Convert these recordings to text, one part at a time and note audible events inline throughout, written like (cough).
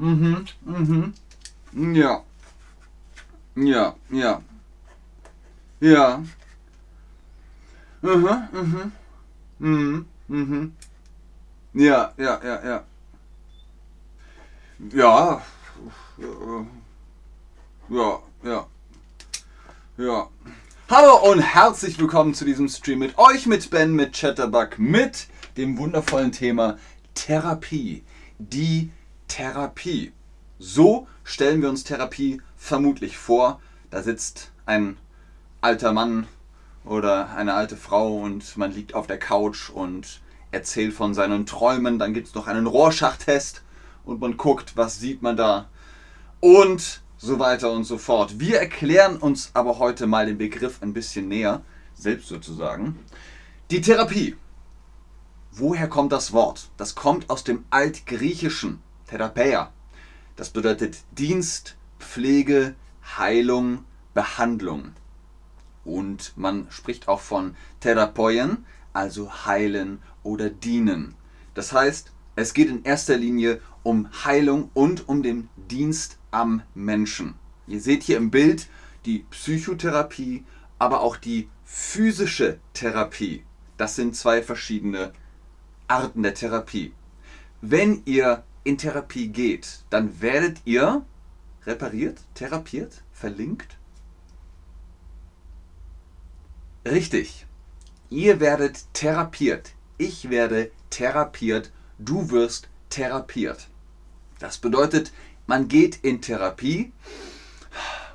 Mhm, mhm. Ja. Ja, ja. Ja. Mhm, mhm. Mhm, mhm. Ja, ja, ja, ja. Ja. Ja, ja. Ja. Hallo und herzlich willkommen zu diesem Stream mit euch, mit Ben, mit Chatterbug, mit dem wundervollen Thema Therapie. Die Therapie. So stellen wir uns Therapie vermutlich vor. Da sitzt ein alter Mann oder eine alte Frau und man liegt auf der Couch und erzählt von seinen Träumen. Dann gibt es noch einen Rorschach-Test und man guckt, was sieht man da. Und so weiter und so fort. Wir erklären uns aber heute mal den Begriff ein bisschen näher, selbst sozusagen. Die Therapie. Woher kommt das Wort? Das kommt aus dem Altgriechischen Therapeia. Das bedeutet Dienst, Pflege, Heilung, Behandlung. Und man spricht auch von Therapeuen, also heilen oder dienen. Das heißt, es geht in erster Linie um Heilung und um den Dienst am Menschen. Ihr seht hier im Bild die Psychotherapie, aber auch die physische Therapie. Das sind zwei verschiedene Arten der Therapie. Wenn ihr in Therapie geht, dann werdet ihr repariert, therapiert, verlinkt. Richtig. Ihr werdet therapiert. Ich werde therapiert. Du wirst therapiert. Das bedeutet, man geht in Therapie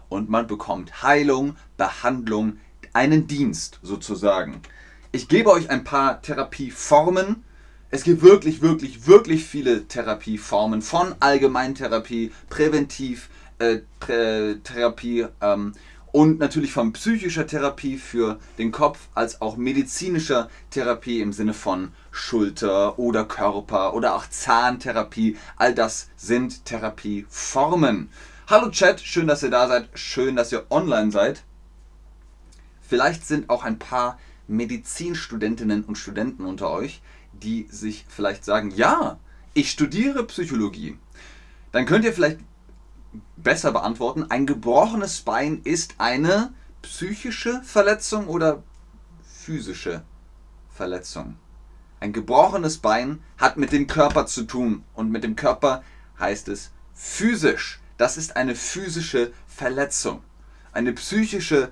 und man bekommt Heilung, Behandlung, einen Dienst sozusagen. Ich gebe euch ein paar Therapieformen. Es gibt wirklich, wirklich, wirklich viele Therapieformen von Allgemeintherapie, Präventiv, äh, Therapie ähm, und natürlich von psychischer Therapie für den Kopf als auch medizinischer Therapie im Sinne von Schulter oder Körper oder auch Zahntherapie. All das sind Therapieformen. Hallo Chat, schön, dass ihr da seid, schön, dass ihr online seid. Vielleicht sind auch ein paar Medizinstudentinnen und Studenten unter euch, die sich vielleicht sagen, ja, ich studiere Psychologie. Dann könnt ihr vielleicht besser beantworten. Ein gebrochenes Bein ist eine psychische Verletzung oder physische Verletzung? Ein gebrochenes Bein hat mit dem Körper zu tun und mit dem Körper heißt es physisch. Das ist eine physische Verletzung. Eine psychische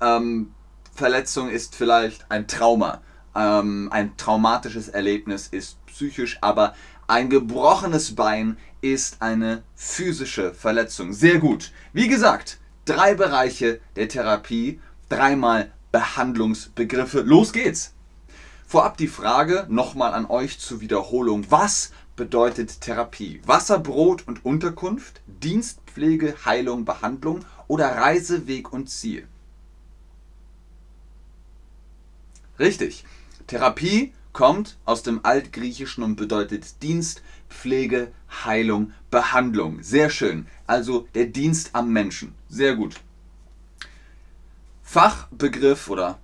ähm, Verletzung ist vielleicht ein Trauma. Ähm, ein traumatisches Erlebnis ist psychisch, aber ein gebrochenes Bein ist eine physische Verletzung. Sehr gut. Wie gesagt, drei Bereiche der Therapie, dreimal Behandlungsbegriffe. Los geht's. Vorab die Frage nochmal an euch zur Wiederholung. Was bedeutet Therapie? Wasser, Brot und Unterkunft, Dienstpflege, Heilung, Behandlung oder Reise, Weg und Ziel? Richtig. Therapie kommt aus dem Altgriechischen und bedeutet Dienst, Pflege, Heilung, Behandlung. Sehr schön. Also der Dienst am Menschen. Sehr gut. Fachbegriff oder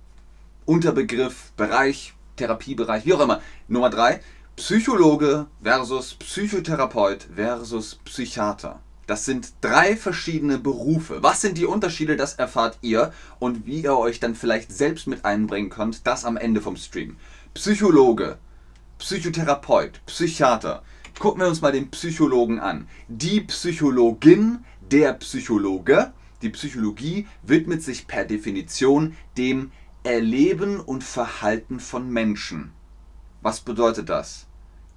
Unterbegriff, Bereich, Therapiebereich, wie auch immer. Nummer drei. Psychologe versus Psychotherapeut versus Psychiater. Das sind drei verschiedene Berufe. Was sind die Unterschiede, das erfahrt ihr und wie ihr euch dann vielleicht selbst mit einbringen könnt, das am Ende vom Stream. Psychologe, Psychotherapeut, Psychiater. Gucken wir uns mal den Psychologen an. Die Psychologin, der Psychologe, die Psychologie widmet sich per Definition dem Erleben und Verhalten von Menschen. Was bedeutet das?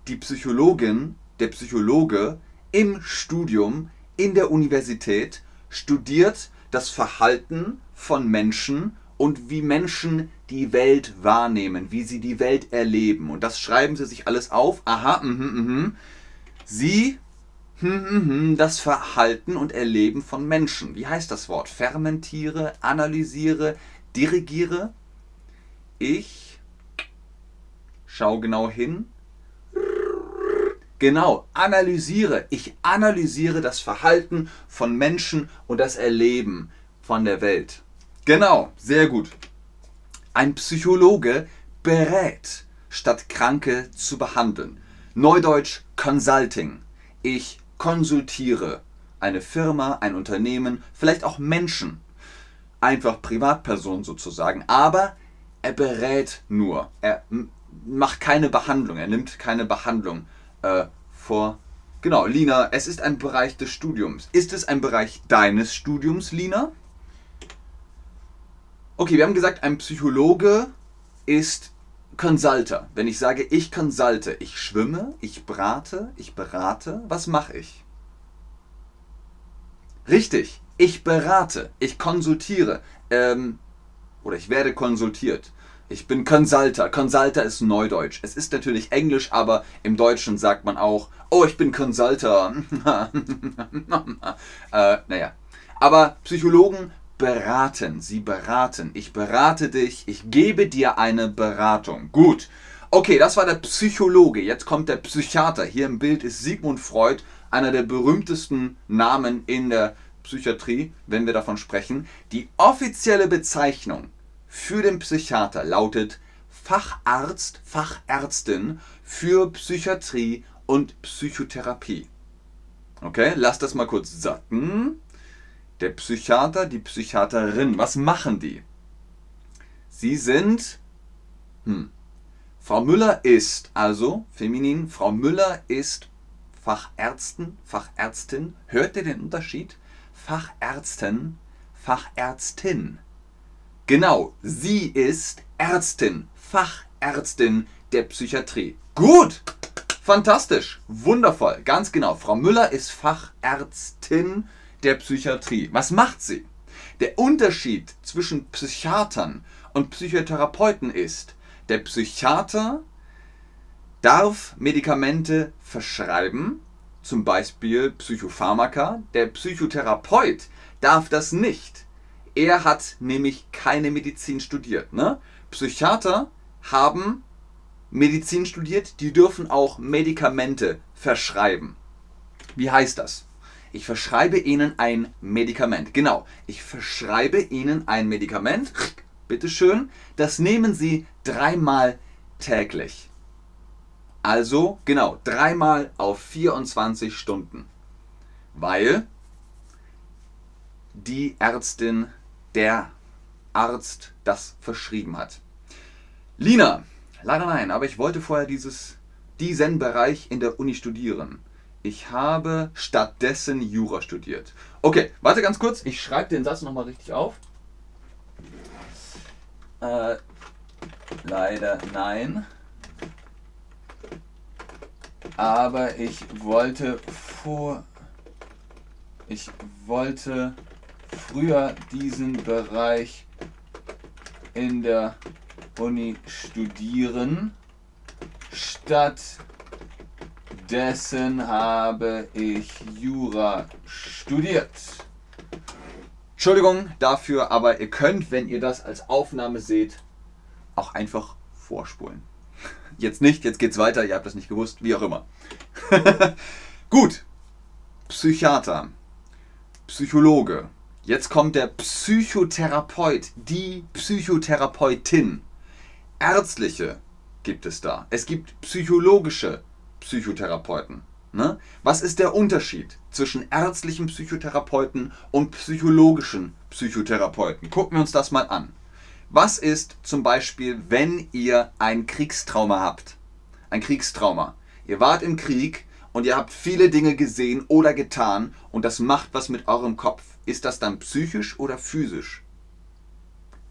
Die Psychologin, der Psychologe im Studium in der Universität studiert das Verhalten von Menschen und wie Menschen die Welt wahrnehmen, wie sie die Welt erleben. Und das schreiben sie sich alles auf. Aha, mh, mh. Sie, mh, mh, das Verhalten und Erleben von Menschen. Wie heißt das Wort? Fermentiere, analysiere, dirigiere. Ich schau genau hin. Genau, analysiere. Ich analysiere das Verhalten von Menschen und das Erleben von der Welt. Genau, sehr gut. Ein Psychologe berät, statt Kranke zu behandeln. Neudeutsch Consulting. Ich konsultiere eine Firma, ein Unternehmen, vielleicht auch Menschen, einfach Privatpersonen sozusagen, aber er berät nur. Er macht keine Behandlung, er nimmt keine Behandlung äh, vor. Genau, Lina, es ist ein Bereich des Studiums. Ist es ein Bereich deines Studiums, Lina? Okay, wir haben gesagt, ein Psychologe ist Consulter. Wenn ich sage, ich consulte, ich schwimme, ich brate, ich berate, was mache ich? Richtig, ich berate, ich konsultiere ähm, oder ich werde konsultiert. Ich bin Consulter. Consulter ist Neudeutsch. Es ist natürlich Englisch, aber im Deutschen sagt man auch, oh, ich bin Consulter. (laughs) äh, naja. Aber Psychologen beraten. Sie beraten. Ich berate dich. Ich gebe dir eine Beratung. Gut. Okay, das war der Psychologe. Jetzt kommt der Psychiater. Hier im Bild ist Sigmund Freud, einer der berühmtesten Namen in der Psychiatrie, wenn wir davon sprechen. Die offizielle Bezeichnung für den Psychiater lautet Facharzt, Fachärztin für Psychiatrie und Psychotherapie. Okay, lass das mal kurz sacken. Der Psychiater, die Psychiaterin, was machen die? Sie sind. Hm, Frau Müller ist also feminin. Frau Müller ist Fachärztin, Fachärztin. Hört ihr den Unterschied? Fachärztin, Fachärztin. Genau, sie ist Ärztin, Fachärztin der Psychiatrie. Gut, fantastisch, wundervoll, ganz genau. Frau Müller ist Fachärztin der Psychiatrie. Was macht sie? Der Unterschied zwischen Psychiatern und Psychotherapeuten ist, der Psychiater darf Medikamente verschreiben, zum Beispiel Psychopharmaka. Der Psychotherapeut darf das nicht. Er hat nämlich keine Medizin studiert. Ne? Psychiater haben Medizin studiert, die dürfen auch Medikamente verschreiben. Wie heißt das? Ich verschreibe Ihnen ein Medikament. Genau, ich verschreibe Ihnen ein Medikament. Bitteschön. Das nehmen Sie dreimal täglich. Also, genau, dreimal auf 24 Stunden. Weil die Ärztin, der Arzt das verschrieben hat. Lina, leider nein, aber ich wollte vorher dieses, diesen Bereich in der Uni studieren. Ich habe stattdessen Jura studiert. Okay, warte ganz kurz. Ich schreibe den Satz nochmal richtig auf. Äh, leider nein. Aber ich wollte vor. Ich wollte früher diesen Bereich in der Uni studieren. Stattdessen habe ich Jura studiert. Entschuldigung dafür, aber ihr könnt, wenn ihr das als Aufnahme seht, auch einfach vorspulen. Jetzt nicht, jetzt geht's weiter, ihr habt das nicht gewusst, wie auch immer. (laughs) Gut. Psychiater, Psychologe. Jetzt kommt der Psychotherapeut, die Psychotherapeutin. Ärztliche gibt es da. Es gibt psychologische Psychotherapeuten. Ne? Was ist der Unterschied zwischen ärztlichen Psychotherapeuten und psychologischen Psychotherapeuten? Gucken wir uns das mal an. Was ist zum Beispiel, wenn ihr ein Kriegstrauma habt? Ein Kriegstrauma. Ihr wart im Krieg und ihr habt viele Dinge gesehen oder getan und das macht was mit eurem Kopf. Ist das dann psychisch oder physisch?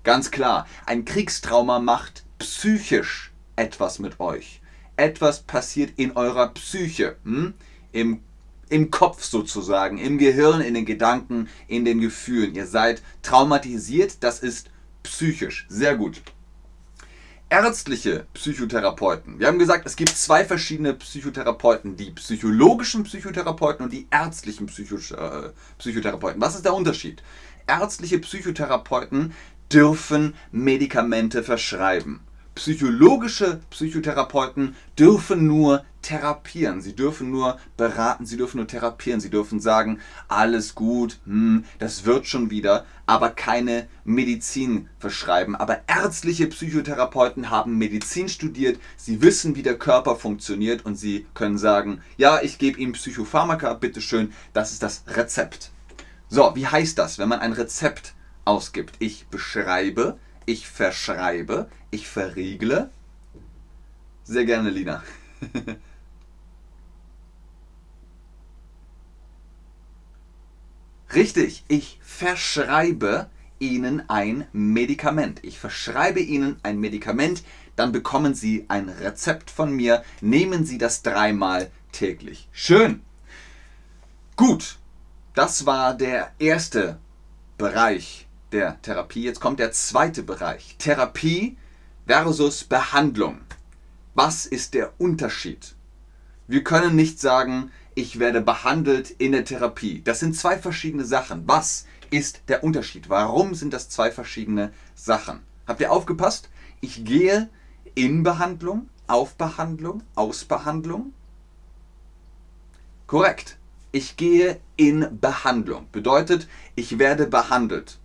Ganz klar, ein Kriegstrauma macht psychisch etwas mit euch. Etwas passiert in eurer Psyche, hm? Im, im Kopf sozusagen, im Gehirn, in den Gedanken, in den Gefühlen. Ihr seid traumatisiert, das ist psychisch. Sehr gut. Ärztliche Psychotherapeuten. Wir haben gesagt, es gibt zwei verschiedene Psychotherapeuten, die psychologischen Psychotherapeuten und die ärztlichen Psycho äh, Psychotherapeuten. Was ist der Unterschied? Ärztliche Psychotherapeuten dürfen Medikamente verschreiben. Psychologische Psychotherapeuten dürfen nur therapieren. Sie dürfen nur beraten, sie dürfen nur therapieren. Sie dürfen sagen, alles gut, hm, das wird schon wieder, aber keine Medizin verschreiben. Aber ärztliche Psychotherapeuten haben Medizin studiert, sie wissen, wie der Körper funktioniert und sie können sagen, ja, ich gebe Ihnen Psychopharmaka, bitteschön, das ist das Rezept. So, wie heißt das, wenn man ein Rezept ausgibt? Ich beschreibe, ich verschreibe, ich verriegle. Sehr gerne, Lina. (laughs) Richtig, ich verschreibe Ihnen ein Medikament. Ich verschreibe Ihnen ein Medikament, dann bekommen Sie ein Rezept von mir. Nehmen Sie das dreimal täglich. Schön. Gut, das war der erste Bereich der Therapie. Jetzt kommt der zweite Bereich. Therapie versus Behandlung. Was ist der Unterschied? Wir können nicht sagen, ich werde behandelt in der Therapie. Das sind zwei verschiedene Sachen. Was ist der Unterschied? Warum sind das zwei verschiedene Sachen? Habt ihr aufgepasst? Ich gehe in Behandlung, auf Behandlung, aus Behandlung. Korrekt. Ich gehe in Behandlung. Bedeutet, ich werde behandelt.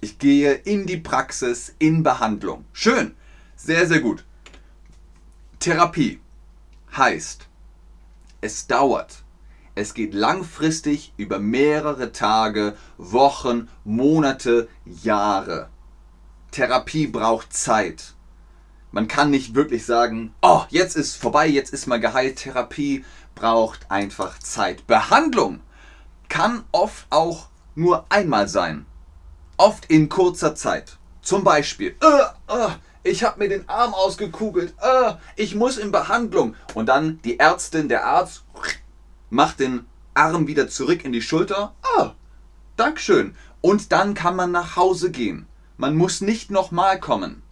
Ich gehe in die Praxis, in Behandlung. Schön. Sehr, sehr gut. Therapie heißt, es dauert. Es geht langfristig über mehrere Tage, Wochen, Monate, Jahre. Therapie braucht Zeit. Man kann nicht wirklich sagen, oh, jetzt ist vorbei, jetzt ist mal geheilt. Therapie braucht einfach Zeit. Behandlung kann oft auch nur einmal sein. Oft in kurzer Zeit. Zum Beispiel, äh, äh, ich habe mir den Arm ausgekugelt, äh, ich muss in Behandlung. Und dann die Ärztin, der Arzt macht den Arm wieder zurück in die Schulter. Ah, Dankeschön. Und dann kann man nach Hause gehen. Man muss nicht nochmal kommen.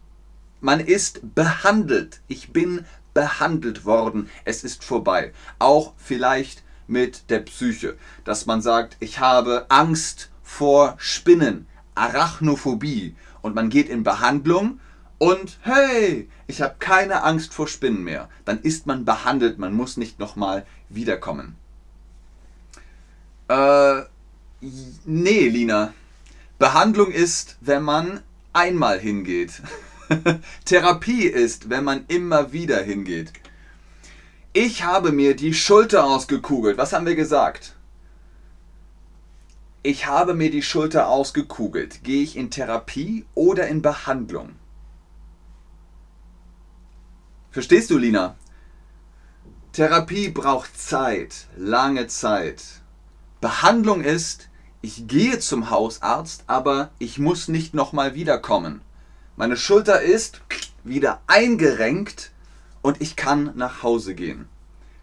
Man ist behandelt. Ich bin behandelt worden. Es ist vorbei. Auch vielleicht mit der Psyche, dass man sagt, ich habe Angst vor Spinnen, Arachnophobie und man geht in Behandlung und hey, ich habe keine Angst vor Spinnen mehr. Dann ist man behandelt, man muss nicht nochmal wiederkommen. Äh, nee, Lina. Behandlung ist, wenn man einmal hingeht. (laughs) Therapie ist, wenn man immer wieder hingeht. Ich habe mir die Schulter ausgekugelt. Was haben wir gesagt? Ich habe mir die Schulter ausgekugelt. Gehe ich in Therapie oder in Behandlung? Verstehst du, Lina? Therapie braucht Zeit, lange Zeit. Behandlung ist, ich gehe zum Hausarzt, aber ich muss nicht nochmal wiederkommen. Meine Schulter ist wieder eingerenkt und ich kann nach Hause gehen.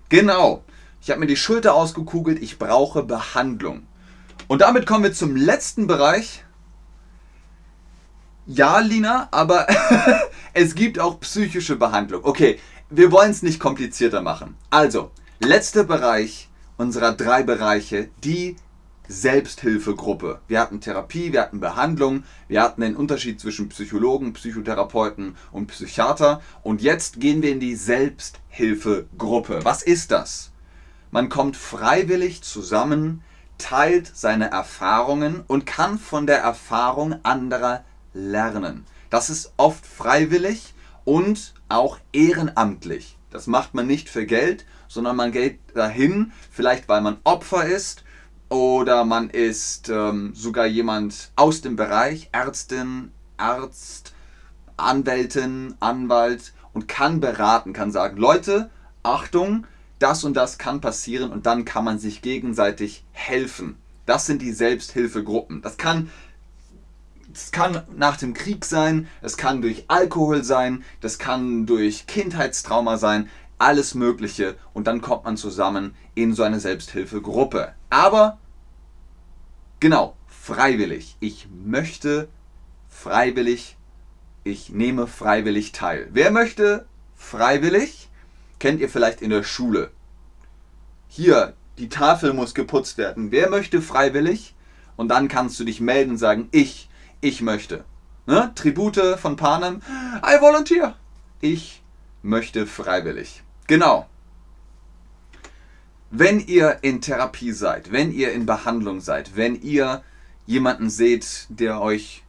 Genau, ich habe mir die Schulter ausgekugelt, ich brauche Behandlung. Und damit kommen wir zum letzten Bereich. Ja, Lina, aber (laughs) es gibt auch psychische Behandlung. Okay, wir wollen es nicht komplizierter machen. Also, letzter Bereich unserer drei Bereiche, die Selbsthilfegruppe. Wir hatten Therapie, wir hatten Behandlung, wir hatten den Unterschied zwischen Psychologen, Psychotherapeuten und Psychiater. Und jetzt gehen wir in die Selbsthilfegruppe. Was ist das? Man kommt freiwillig zusammen, teilt seine Erfahrungen und kann von der Erfahrung anderer lernen. Das ist oft freiwillig und auch ehrenamtlich. Das macht man nicht für Geld, sondern man geht dahin, vielleicht weil man Opfer ist oder man ist ähm, sogar jemand aus dem Bereich, Ärztin, Arzt, Anwältin, Anwalt und kann beraten, kann sagen, Leute, Achtung, das und das kann passieren und dann kann man sich gegenseitig helfen. Das sind die Selbsthilfegruppen. Das kann es kann nach dem Krieg sein, es kann durch Alkohol sein, das kann durch Kindheitstrauma sein, alles Mögliche und dann kommt man zusammen in so eine Selbsthilfegruppe. Aber genau, freiwillig. Ich möchte freiwillig, ich nehme freiwillig teil. Wer möchte freiwillig? Kennt ihr vielleicht in der Schule. Hier, die Tafel muss geputzt werden. Wer möchte freiwillig? Und dann kannst du dich melden und sagen, ich ich möchte. Ne? Tribute von Panem, I volunteer. Ich möchte freiwillig. Genau. wenn ihr in Therapie seid, wenn ihr in Behandlung seid, wenn ihr jemanden seht, der euch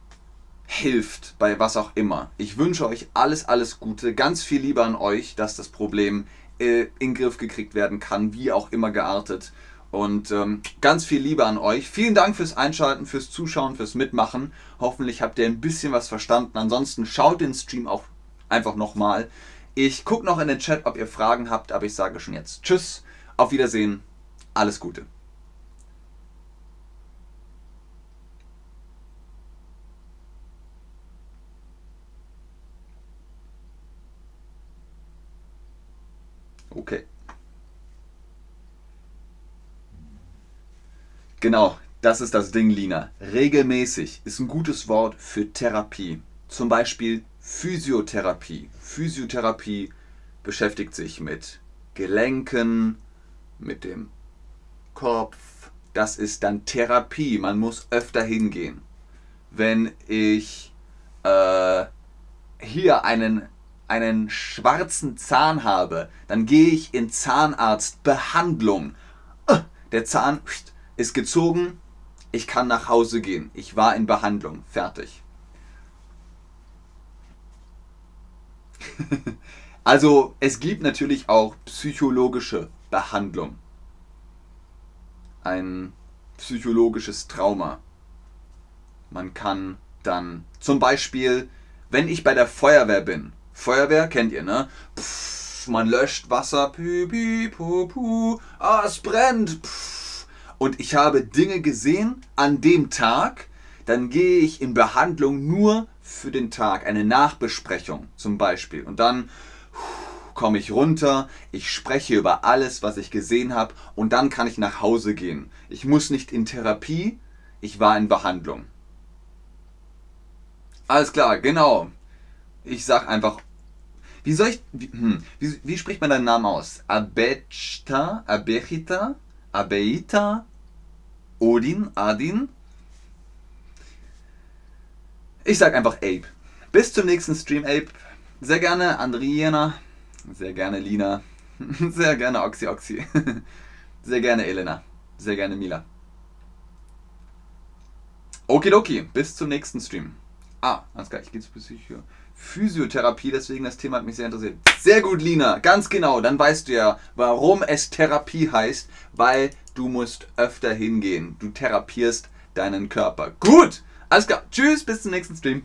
hilft bei was auch immer. Ich wünsche euch alles, alles Gute, ganz viel Liebe an euch, dass das Problem äh, in den Griff gekriegt werden kann, wie auch immer geartet. Und ähm, ganz viel Liebe an euch. Vielen Dank fürs Einschalten, fürs Zuschauen, fürs Mitmachen. Hoffentlich habt ihr ein bisschen was verstanden. Ansonsten schaut den Stream auch einfach nochmal. Ich gucke noch in den Chat, ob ihr Fragen habt, aber ich sage schon jetzt Tschüss, auf Wiedersehen, alles Gute. Okay. Genau, das ist das Ding, Lina. Regelmäßig ist ein gutes Wort für Therapie. Zum Beispiel Physiotherapie. Physiotherapie beschäftigt sich mit Gelenken, mit dem Kopf. Das ist dann Therapie. Man muss öfter hingehen. Wenn ich äh, hier einen einen schwarzen Zahn habe, dann gehe ich in Zahnarztbehandlung. Äh, der Zahn ist gezogen, ich kann nach Hause gehen. Ich war in Behandlung. Fertig. (laughs) also es gibt natürlich auch psychologische Behandlung. Ein psychologisches Trauma. Man kann dann zum Beispiel, wenn ich bei der Feuerwehr bin, Feuerwehr kennt ihr, ne? Pff, man löscht Wasser, pü, pü, pu, pu, ah, es brennt. Pff. Und ich habe Dinge gesehen an dem Tag, dann gehe ich in Behandlung nur für den Tag, eine Nachbesprechung zum Beispiel. Und dann komme ich runter, ich spreche über alles, was ich gesehen habe und dann kann ich nach Hause gehen. Ich muss nicht in Therapie, ich war in Behandlung. Alles klar, genau. Ich sag einfach wie soll ich. Wie, hm, wie, wie, spricht man deinen Namen aus? Abechta? Abechita? Abeita? Odin? Adin? Ich sag einfach Abe. Bis zum nächsten Stream, Abe. Sehr gerne Andriana. Sehr gerne Lina. (laughs) Sehr gerne Oxy Oxy. (laughs) Sehr gerne Elena. Sehr gerne Mila. Okidoki. Bis zum nächsten Stream. Ah, alles klar. Ich gehe bis hier. Physiotherapie, deswegen das Thema hat mich sehr interessiert. Sehr gut, Lina, ganz genau. Dann weißt du ja, warum es Therapie heißt, weil du musst öfter hingehen. Du therapierst deinen Körper. Gut, alles klar. Tschüss, bis zum nächsten Stream.